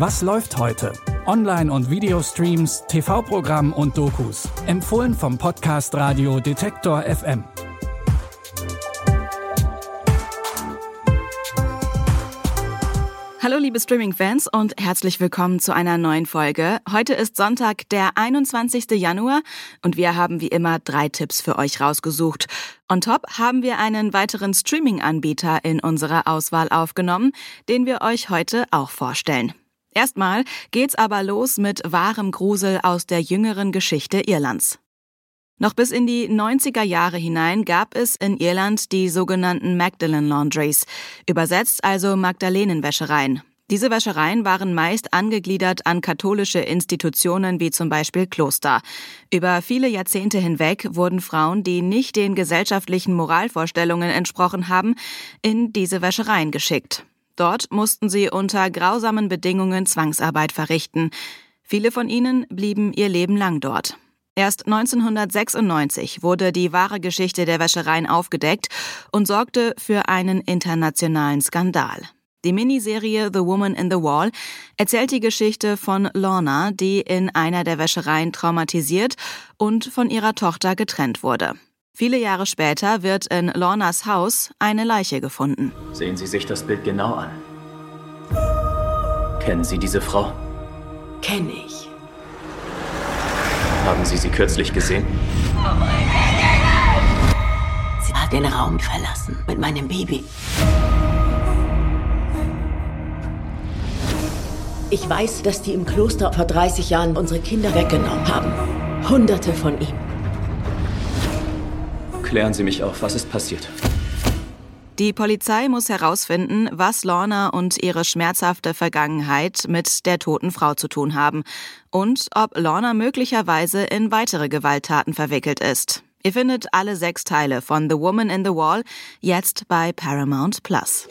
Was läuft heute? Online- und Videostreams, TV-Programm und Dokus. Empfohlen vom Podcast Radio Detektor FM. Hallo liebe Streaming-Fans und herzlich willkommen zu einer neuen Folge. Heute ist Sonntag, der 21. Januar und wir haben wie immer drei Tipps für euch rausgesucht. On top haben wir einen weiteren Streaming-Anbieter in unserer Auswahl aufgenommen, den wir euch heute auch vorstellen. Erstmal geht's aber los mit wahrem Grusel aus der jüngeren Geschichte Irlands. Noch bis in die 90er Jahre hinein gab es in Irland die sogenannten Magdalen Laundries, übersetzt also Magdalenenwäschereien. Diese Wäschereien waren meist angegliedert an katholische Institutionen wie zum Beispiel Kloster. Über viele Jahrzehnte hinweg wurden Frauen, die nicht den gesellschaftlichen Moralvorstellungen entsprochen haben, in diese Wäschereien geschickt. Dort mussten sie unter grausamen Bedingungen Zwangsarbeit verrichten. Viele von ihnen blieben ihr Leben lang dort. Erst 1996 wurde die wahre Geschichte der Wäschereien aufgedeckt und sorgte für einen internationalen Skandal. Die Miniserie The Woman in the Wall erzählt die Geschichte von Lorna, die in einer der Wäschereien traumatisiert und von ihrer Tochter getrennt wurde. Viele Jahre später wird in Lornas Haus eine Leiche gefunden. Sehen Sie sich das Bild genau an. Kennen Sie diese Frau? Kenne ich. Haben Sie sie kürzlich gesehen? Sie hat den Raum verlassen mit meinem Baby. Ich weiß, dass die im Kloster vor 30 Jahren unsere Kinder weggenommen haben. Hunderte von ihnen. Klären Sie mich auf, was ist passiert? Die Polizei muss herausfinden, was Lorna und ihre schmerzhafte Vergangenheit mit der toten Frau zu tun haben und ob Lorna möglicherweise in weitere Gewalttaten verwickelt ist. Ihr findet alle sechs Teile von The Woman in the Wall jetzt bei Paramount Plus.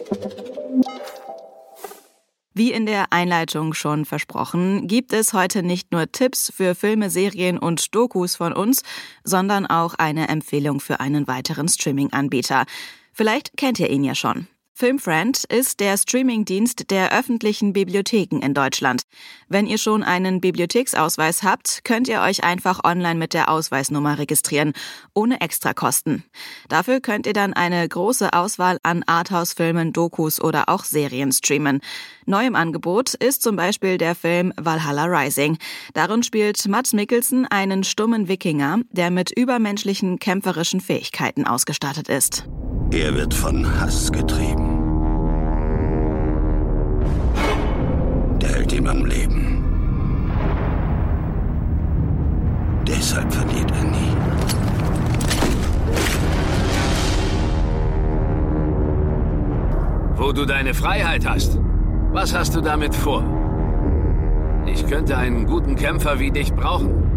Wie in der Einleitung schon versprochen, gibt es heute nicht nur Tipps für Filme, Serien und Dokus von uns, sondern auch eine Empfehlung für einen weiteren Streaming-Anbieter. Vielleicht kennt ihr ihn ja schon. Filmfriend ist der Streamingdienst der öffentlichen Bibliotheken in Deutschland. Wenn ihr schon einen Bibliotheksausweis habt, könnt ihr euch einfach online mit der Ausweisnummer registrieren, ohne Extrakosten. Dafür könnt ihr dann eine große Auswahl an Arthouse-Filmen, Dokus oder auch Serien streamen. Neu im Angebot ist zum Beispiel der Film Valhalla Rising. Darin spielt Mats Mikkelsen einen stummen Wikinger, der mit übermenschlichen kämpferischen Fähigkeiten ausgestattet ist. Er wird von Hass getrieben. Der hält ihm am Leben. Deshalb verliert er nie. Wo du deine Freiheit hast. Was hast du damit vor? Ich könnte einen guten Kämpfer wie dich brauchen.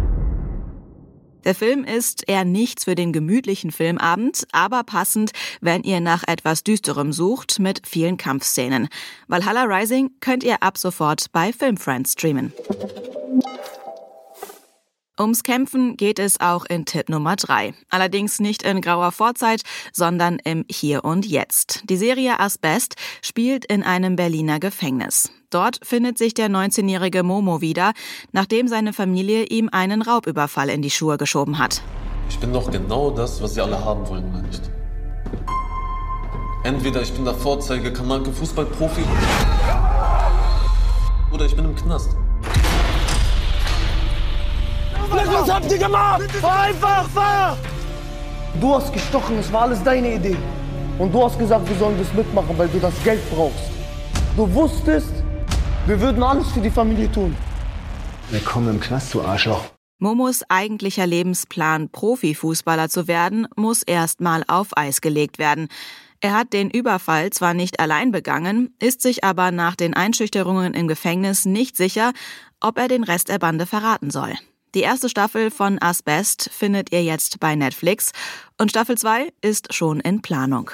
Der Film ist eher nichts für den gemütlichen Filmabend, aber passend, wenn ihr nach etwas Düsterem sucht mit vielen Kampfszenen. Valhalla Rising könnt ihr ab sofort bei Filmfriends streamen. Ums Kämpfen geht es auch in Tipp Nummer 3. Allerdings nicht in grauer Vorzeit, sondern im Hier und Jetzt. Die Serie Asbest spielt in einem Berliner Gefängnis. Dort findet sich der 19-jährige Momo wieder, nachdem seine Familie ihm einen Raubüberfall in die Schuhe geschoben hat. Ich bin doch genau das, was sie alle haben wollen, oder nicht? Entweder ich bin der Vorzeige Kamalke Fußballprofi oder ich bin im Knast. Was habt ihr gemacht? Fahr einfach, fahr! Du hast gestochen, es war alles deine Idee. Und du hast gesagt, wir sollen das mitmachen, weil du das Geld brauchst. Du wusstest, wir würden alles für die Familie tun. Willkommen im Knast, du Arschloch. Momos eigentlicher Lebensplan, Profifußballer zu werden, muss erstmal auf Eis gelegt werden. Er hat den Überfall zwar nicht allein begangen, ist sich aber nach den Einschüchterungen im Gefängnis nicht sicher, ob er den Rest der Bande verraten soll. Die erste Staffel von Asbest findet ihr jetzt bei Netflix und Staffel 2 ist schon in Planung.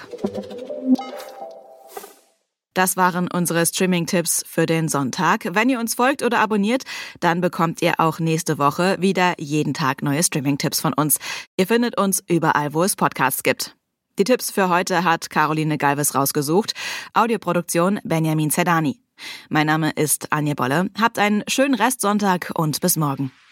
Das waren unsere Streaming-Tipps für den Sonntag. Wenn ihr uns folgt oder abonniert, dann bekommt ihr auch nächste Woche wieder jeden Tag neue Streaming-Tipps von uns. Ihr findet uns überall, wo es Podcasts gibt. Die Tipps für heute hat Caroline Galvis rausgesucht. Audioproduktion Benjamin Zerdani. Mein Name ist Anja Bolle. Habt einen schönen Restsonntag und bis morgen.